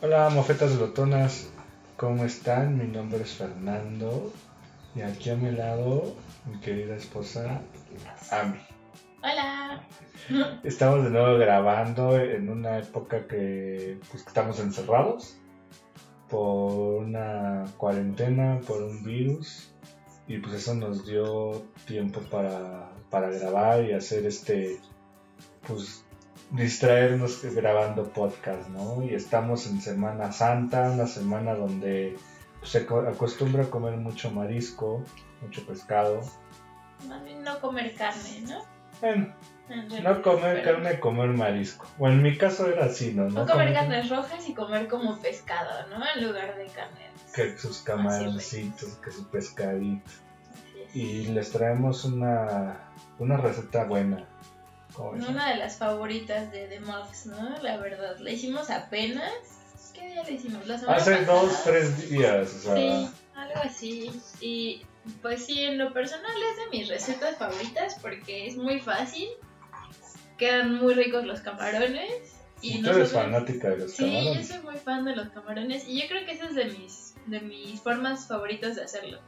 Hola, mofetas glotonas, ¿cómo están? Mi nombre es Fernando y aquí a mi lado mi querida esposa Ami. Hola. Estamos de nuevo grabando en una época que pues, estamos encerrados por una cuarentena, por un virus y pues eso nos dio tiempo para, para grabar y hacer este pues distraernos grabando podcast, ¿no? Y estamos en Semana Santa, una semana donde se co- acostumbra a comer mucho marisco, mucho pescado. Más bien no comer carne, ¿no? Bueno, En realidad, no comer pero- carne, comer marisco. Bueno, en mi caso era así, ¿no? No No comer comer carnes rojas y comer como pescado, ¿no? En lugar de carne. que sus camaroncitos, que su pescadito. Y les traemos una, una receta buena. Una de las favoritas de The Muffs, ¿no? La verdad. La hicimos apenas. ¿Qué día la hicimos? La semana Hace pasada? dos, tres días, o sea, Sí, algo así. Y pues sí, en lo personal es de mis recetas favoritas porque es muy fácil. Quedan muy ricos los camarones. Y tú eres nosotros- fanática de los Sí, yo camarones. soy muy fan de los camarones y yo creo que esa es de mis, de mis formas favoritas de hacerlo.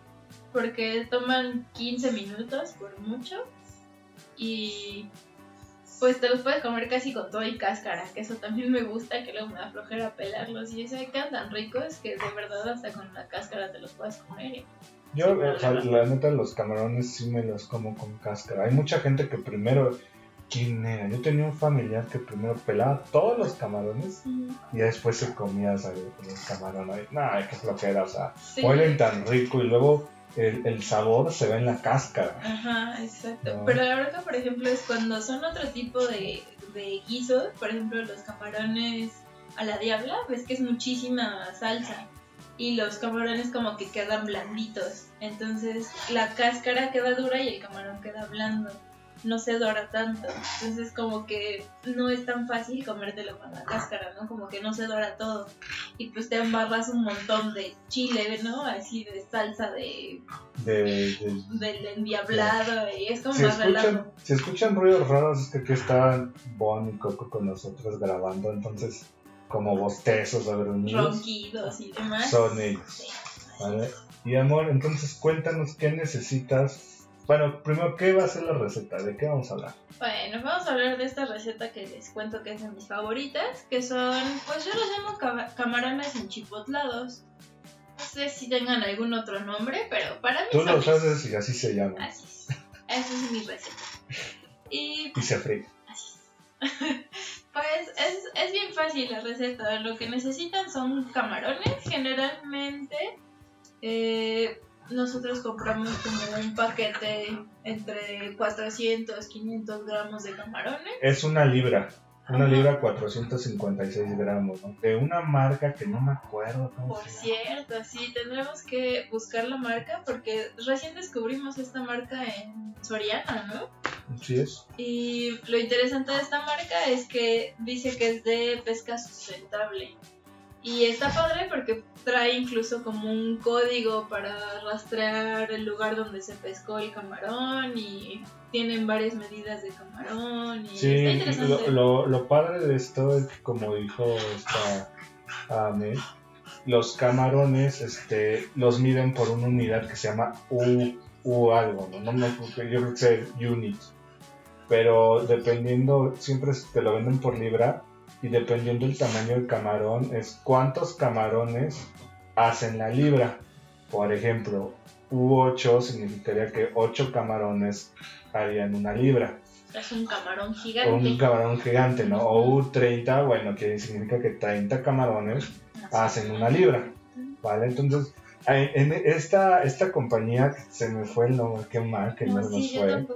Porque toman 15 minutos por mucho y pues te los puedes comer casi con todo y cáscara, que eso también me gusta, que luego me da flojera pelarlos y eso quedan tan ricos que de verdad hasta con la cáscara te los puedes comer. Yo, o sea, la neta, los camarones sí me los como con cáscara. Hay mucha gente que primero. ¿Quién era? Yo tenía un familiar que primero pelaba todos los camarones y después se comía ¿sabes? los camarones. Nada, qué flojera, o sea, Sí. huelen tan rico y luego el, el sabor se ve en la cáscara. Ajá, exacto. No. Pero la verdad, por ejemplo, es cuando son otro tipo de, de guisos, por ejemplo, los camarones a la diabla, ves que es muchísima salsa. Y los camarones como que quedan blanditos. Entonces la cáscara queda dura y el camarón queda blando. No se dora tanto. Entonces como que no es tan fácil comértelo con la cáscara, ¿no? Como que no se dora todo. Y pues te embarras un montón de chile, ¿no? Así de salsa de De, de- del endiablado y es como Si más relajo. escuchan, si escuchan ruidos raros es que aquí están Bon y Coco con nosotros grabando, entonces como bostezos o gruñidos Ronquidos y demás. son ellos. Sí. ¿vale? Y amor, entonces cuéntanos qué necesitas. Bueno, primero, ¿qué va a ser la receta? ¿De qué vamos a hablar? Bueno, vamos a hablar de esta receta que les cuento que es de mis favoritas, que son, pues yo los llamo ca- camarones enchipotlados. No sé si tengan algún otro nombre, pero para mí Tú los haces y así se llama. Así es. Esa es mi receta. Y Y se fríe. Así es. Pues es, es bien fácil la receta. Lo que necesitan son camarones. Generalmente eh, nosotros compramos como un paquete entre 400, 500 gramos de camarones. Es una libra. Una Ajá. libra 456 gramos, ¿no? De una marca que no me acuerdo cómo Por se llama. cierto, sí, tendremos que buscar la marca porque recién descubrimos esta marca en Soriana, ¿no? Sí es. Y lo interesante de esta marca es que dice que es de pesca sustentable. Y está padre porque trae incluso como un código para rastrear el lugar donde se pescó el camarón y tienen varias medidas de camarón y está Sí, interesante. lo, lo, lo padre de esto es que como dijo esta Ame, los camarones este, los miden por una unidad que se llama U, U algo, ¿no? no acuerdo, yo creo que es unit. Pero dependiendo, siempre te lo venden por libra y dependiendo del tamaño del camarón es cuántos camarones hacen la libra. Por ejemplo, U8 significaría que 8 camarones harían una libra. Es un camarón O gigante. un camarón gigante, ¿no? O U30, bueno, que significa que 30 camarones hacen una libra, ¿vale? Entonces, En esta, esta compañía, se me fue el nombre, qué mal que no, No, nos sí, fue.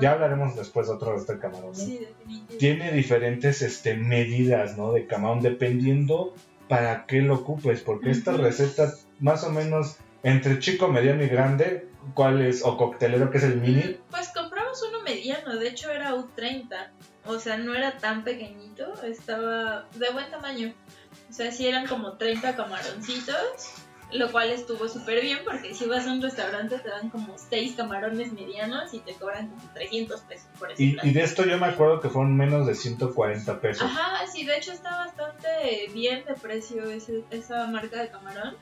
Ya hablaremos después otro de este camarón. ¿no? Sí, definitivamente. Tiene diferentes este, medidas, ¿no? De camarón, dependiendo para qué lo ocupes, porque esta Ujú. receta, más o menos, entre chico, mediano y grande, ¿cuál es? O coctelero, que es el mini. Pues compramos uno mediano, de hecho era U30. O sea, no era tan pequeñito, estaba de buen tamaño. O sea, sí eran como 30 camaroncitos, lo cual estuvo súper bien porque si vas a un restaurante te dan como 6 camarones medianos y te cobran como 300 pesos por ese Y, y de esto yo me acuerdo que fueron menos de 140 pesos. Ajá, sí, de hecho está bastante bien de precio ese- esa marca de camarón.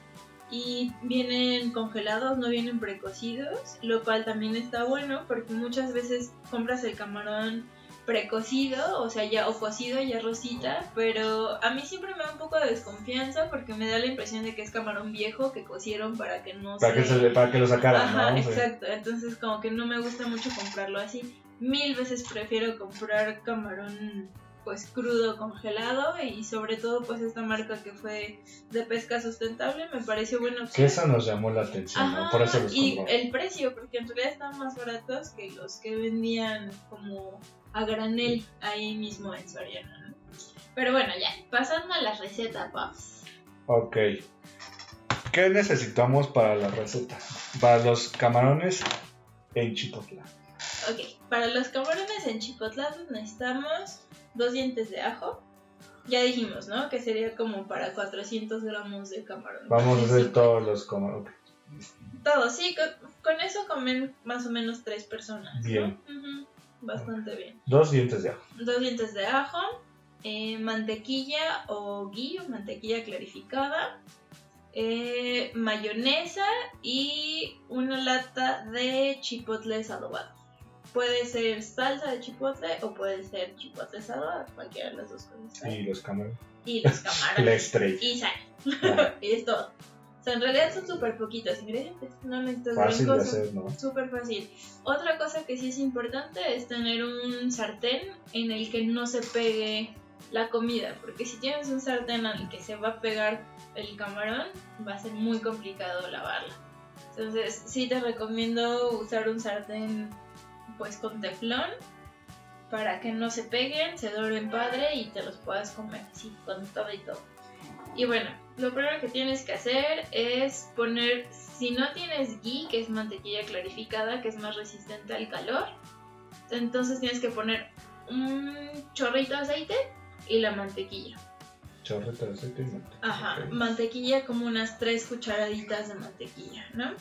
Y vienen congelados, no vienen precocidos, lo cual también está bueno porque muchas veces compras el camarón precocido, o sea, ya o cocido, ya rosita, pero a mí siempre me da un poco de desconfianza porque me da la impresión de que es camarón viejo que cocieron para que no Para que, se, para que lo sacaran, Ajá, exacto. Entonces como que no me gusta mucho comprarlo así. Mil veces prefiero comprar camarón pues crudo congelado y sobre todo pues esta marca que fue de pesca sustentable me pareció buena Que opción. eso nos llamó la atención, ¿no? Por eso los y compramos. el precio, porque en realidad están más baratos que los que vendían como a granel ahí mismo en Soriana, ¿no? Pero bueno, ya, pasando a la receta, paps. Ok. ¿Qué necesitamos para la receta? Para los camarones en chipotla. Ok, para los camarones en chipotlados necesitamos dos dientes de ajo. Ya dijimos, ¿no? Que sería como para 400 gramos de camarón. Vamos a hacer todos los camarones. Todo, sí, con, con eso comen más o menos tres personas. ¿no? Bien. Ujú, Bastante bien. Dos dientes de ajo. Dos dientes de ajo, eh, mantequilla o ghee, o mantequilla clarificada, eh, mayonesa y una lata de chipotles adobados. Puede ser salsa de chipotle o puede ser chipotles adobados, cualquiera de las dos cosas. Y los camarones. Y los La camarones. estrella. y sal. Ah, y es todo. O sea, en realidad son súper poquitos ingredientes. No necesitas gran Fácil de cosa. hacer, ¿no? Súper fácil. Otra cosa que sí es importante es tener un sartén en el que no se pegue la comida, porque si tienes un sartén al que se va a pegar el camarón, va a ser muy complicado lavarla. Entonces, sí te recomiendo usar un sartén pues con teflón para que no se peguen, se doren padre y te los puedas comer así con todo y todo. Y bueno, lo primero que tienes que hacer es poner, si no tienes ghee, que es mantequilla clarificada, que es más resistente al calor, entonces tienes que poner un chorrito de aceite y la mantequilla. Chorrete de aceite y mantequilla. Ajá, mantequilla como unas 3 cucharaditas de mantequilla, ¿no?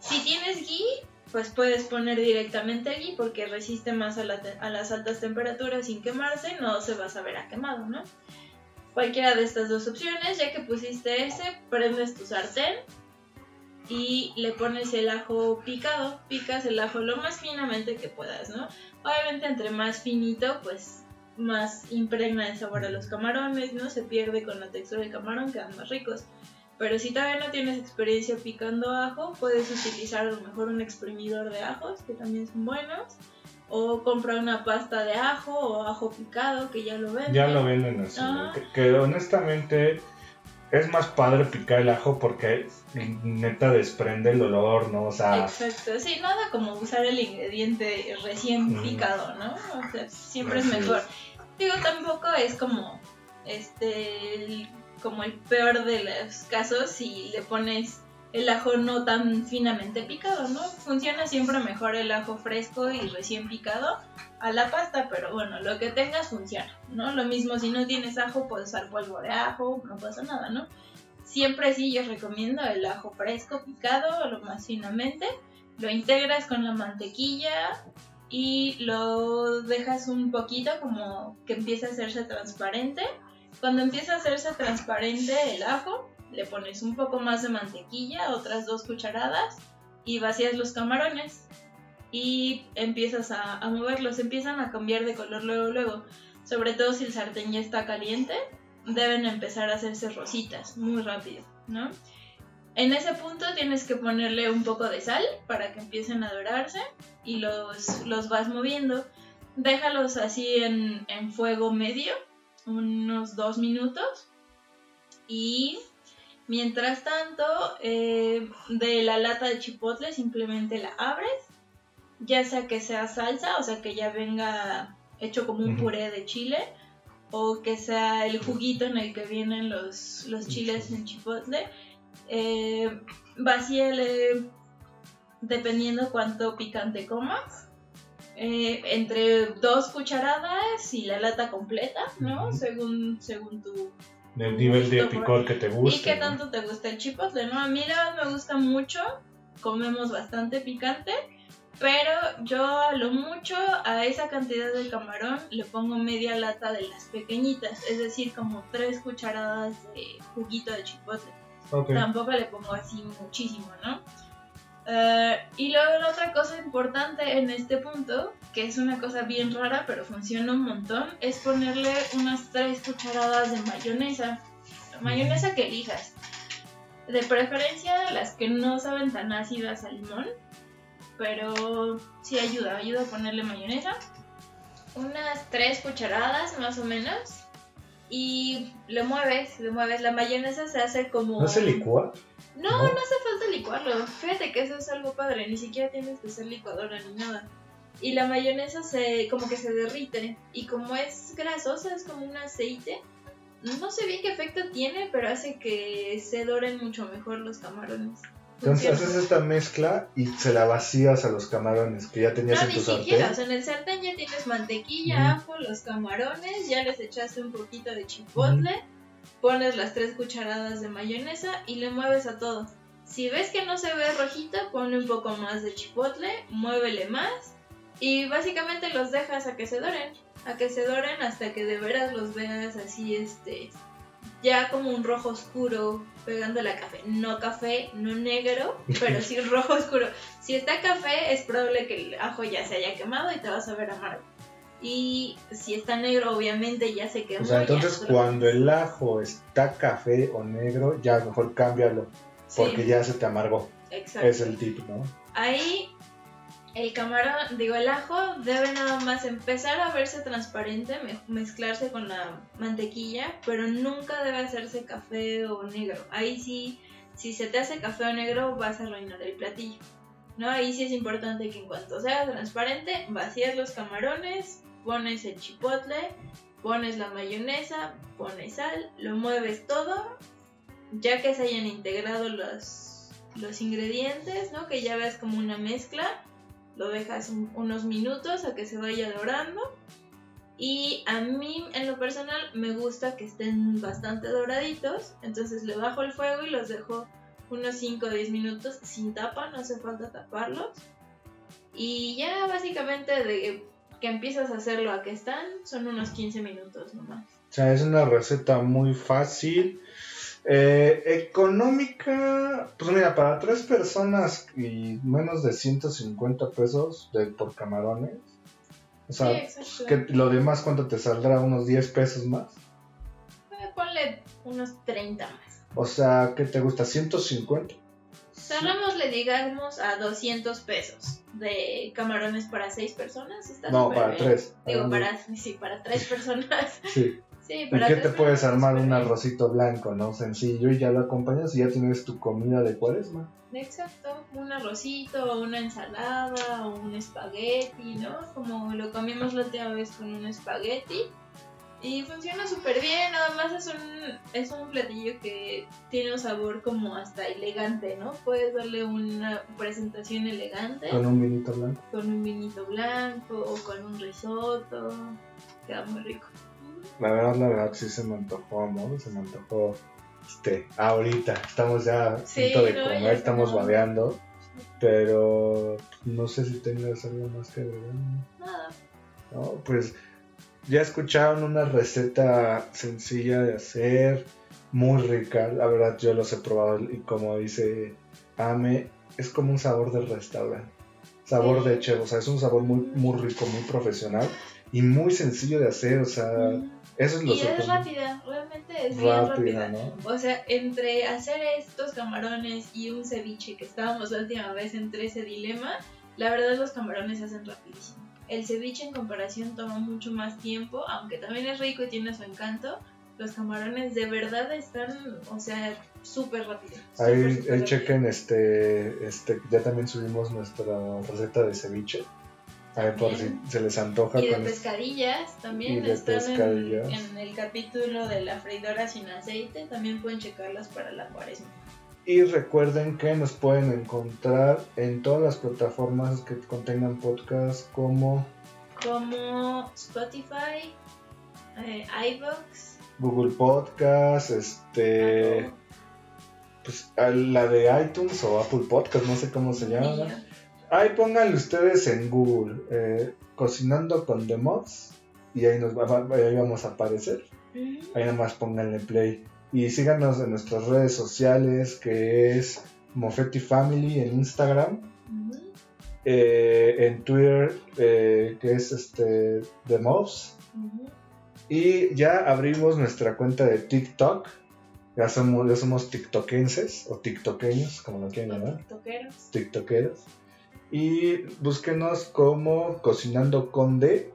Si tienes ghee, pues puedes poner directamente ghee porque resiste más a las altas temperaturas sin quemarse, no se va a saber a quemado, ¿no? Cualquiera de estas dos opciones, ya que pusiste ese, prendes tu sartén y le pones el ajo picado, picas el ajo lo más finamente que puedas, ¿no? Obviamente entre más finito, pues más impregna el sabor a los camarones, ¿no? Se pierde con la textura del camarón, quedan más ricos. Pero si todavía no tienes experiencia picando ajo, puedes utilizar a lo mejor un exprimidor de ajos, que también son buenos. O compra una pasta de ajo o ajo picado, que ya lo venden. Ya lo venden así, ¿no? Ajá. que, que honestamente es más padre picar el ajo porque neta desprende el olor, ¿no? O sea, Exacto, sí, nada como usar el ingrediente recién picado, ¿no? O sea, siempre Así es mejor. es. Digo, tampoco es como este el- como el peor de los casos si le pones el ajo no tan finamente picado, ¿no? Funciona siempre mejor el ajo fresco y recién picado a la pasta, pero bueno, lo que tengas funciona, ¿no? Lo mismo si no tienes ajo, puedes usar polvo de ajo, no pasa nada, ¿no? Siempre sí yo recomiendo el ajo fresco picado, lo más finamente, lo integras con la mantequilla y lo dejas un poquito como que empiece a hacerse transparente. Cuando empieza a hacerse transparente el ajo, le pones un poco más de mantequilla, otras dos cucharadas y vacías los camarones y empiezas a, a moverlos, empiezan a cambiar de color luego luego, sobre todo si el sartén ya está caliente, deben empezar a hacerse rositas muy rápido, ¿no? En ese punto tienes que ponerle un poco de sal para que empiecen a dorarse y los, los vas moviendo. Déjalos así en, en fuego medio, unos dos minutos y Mientras tanto, eh, de la lata de chipotle simplemente la abres, ya sea que sea salsa, o sea que ya venga hecho como un puré de chile, o que sea el juguito en el que vienen los, los chiles en chipotle. Eh, vacíale dependiendo cuánto picante comas. Eh, entre dos cucharadas y la lata completa, ¿no? Según, según tu, Del nivel de picor que te gusta. ¿Y qué ¿no? tanto te gusta el chipotle? No, a mí la verdad me gusta mucho. Comemos bastante picante. Pero yo a lo mucho a esa cantidad de camarón le pongo media lata de las pequeñitas. Es decir, como tres cucharadas de juguito de chipotle. Ok. Tampoco le pongo así muchísimo, ¿no? Eh, y luego la otra cosa importante en este punto, que es una cosa bien rara pero funciona un montón, es ponerle unas 3 cucharadas de mayonesa. Mayonesa que elijas. De preferencia las que no saben tan ácidas a limón, pero sí ayuda, ayuda a ponerle mayonesa. Unas 3 cucharadas más o menos. Y le mueves, le mueves. La mayonesa se hace como... ¿No se licúa? No, ¿No? no hace falta licuarlo. Fíjate que eso es algo padre, ni siquiera tienes que ser licuadora ni nada. Y la mayonesa se como que se derrite y como es grasosa, es como un aceite. No sé bien qué efecto tiene, pero hace que se doren mucho mejor los camarones. Entonces haces esta mezcla y se la vacías a los camarones que ya tenías No, en ni tu siquiera, sartén. o sea, en el sartén ya tienes mantequilla, Ujú. ajo, los camarones, ya les echaste un poquito de chipotle, pones las tres cucharadas de mayonesa y le mueves a todo. Si ves que no se ve rojito, ponle un poco más de chipotle, muévele más y básicamente los dejas a que se doren, a que se doren hasta que de veras los veas así, este, ya como un rojo oscuro pegándole a café. No café, no negro, pero sí rojo oscuro. Si está café, es probable que el ajo ya se haya quemado y te vas a ver amargo. Y si está negro, obviamente ya se quemó. O sea, entonces cuando el ajo está café o negro, ya mejor cámbialo, Sí, porque ya se te amargó. exacto. Es el tip, ¿no? Ahí el camarón, digo, el ajo debe nada más empezar a verse transparente, me- mezclarse con la mantequilla, pero nunca debe hacerse café o negro. Ahí sí, si se te hace café o negro, vas a arruinar el platillo. ¿No? Ahí sí es importante que en cuanto sea transparente, vacías los camarones, pones el chipotle, pones la mayonesa, pones sal, lo mueves todo, ya que se hayan integrado los, los ingredientes, ¿no? Que ya veas como una mezcla, lo dejas un- unos minutos a que se vaya dorando. Y a mí, en lo personal, me gusta que estén bastante doraditos. Entonces le bajo el fuego y los dejo unos 5 o 10 minutos sin tapa, no hace falta taparlos. Y ya básicamente de que empiezas a hacerlo a que están, son unos 15 minutos nomás. O sea, es una receta muy fácil. Eh, económica, pues mira, para tres personas y menos de 150 pesos de, por camarones. O sea, sí, exacto. que lo demás, ¿cuánto te saldrá? ¿Unos 10 pesos más? Eh, Ponle unos 30 más. O sea, ¿qué te gusta? ¿150? Cerrámosle, digamos, a 200 pesos de camarones para 6 personas. Está No, para bien. tres. Digo, Hablando- para, sí, para 3 personas. Sí. Sí, ¿Y qué te puedes armar? Un arrocito blanco, ¿no? Sencillo y ya lo acompañas y ya tienes tu comida de cuaresma. Exacto, un arrocito, una ensalada, o un espagueti, ¿no? Como lo comimos la última vez con un espagueti. Y funciona súper bien, nada más es un, es un platillo que tiene un sabor como hasta elegante, ¿no? Puedes darle una presentación elegante Con un vinito blanco. con un vinito blanco o con un risotto. Queda muy rico. La verdad, la verdad, sí se me antojó, amor. Se me antojó. Este, ahorita. Estamos ya a Sí, punto de no, comer, estamos. babeando. Pero no sé si tengas algo más que agregar. Nada. No, pues ya escucharon una receta sencilla de hacer, muy rica. La verdad, yo los he probado y como dice Ame, es como un sabor de restaurante. Sabor Sí. de chef, o sea, es un sabor muy, muy rico, muy profesional y muy sencillo de hacer. O sea, eso es lo Y es rápida, realmente es bien Rápida, rápida. ¿no? O sea, entre hacer estos camarones y un ceviche, que estábamos la última vez entre ese dilema, la verdad los camarones se hacen rapidísimo. El ceviche en comparación toma mucho más tiempo, aunque también es rico y tiene su encanto, los camarones de verdad están, o sea, súper rápidos. Ahí, súper, súper ahí rápido. chequen, este, este, ya también subimos nuestra receta de ceviche. A ver, por si se les antoja Y de con pescadillas también Y de están en-. En, el capítulo de la freidora sin aceite. También pueden checarlas para la cuaresma. Y recuerden que nos pueden encontrar en todas las plataformas que contengan podcast como Como Spotify, eh, iVoox, Google Podcast, este, Apple, pues la de iTunes o Apple Podcast, no sé cómo se llama. Ahí pónganle ustedes en Google, eh, cocinando con The Mods, y ahí, nos va- ahí vamos a aparecer. Ahí nada más pónganle play. Y síganos en nuestras redes sociales, que es Mofetti Family en Instagram. Eh, en Twitter, eh, que es este The Mobs. Y ya abrimos nuestra cuenta de TikTok. Ya somos, ya somos tiktokenses o tiktokeños, como lo quieran llamar. tiktokeros. tiktokeros. Y búsquenos como Cocinando con D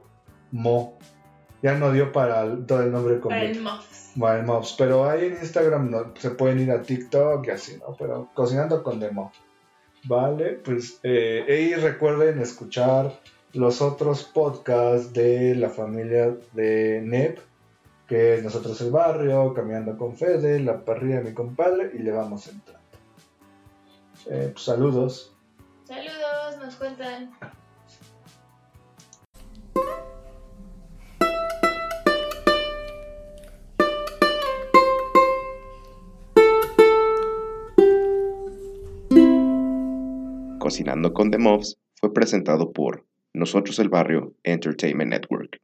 Mo. Ya no dio para todo el nombre Para el completo. Mobs, pero ahí en Instagram no, se pueden ir a TikTok y así, ¿no? Pero Cocinando con D Mo. Vale, pues eh, y recuerden escuchar los otros podcasts de la familia de NEP, que Nosotros el Barrio, Caminando con Fede, La Parrilla de mi compadre y Le Vamos Entrando. Eh, pues, saludos. Saludos, nos cuentan. Cocinando con The Mobs fue presentado por Nosotros el Barrio Entertainment Network.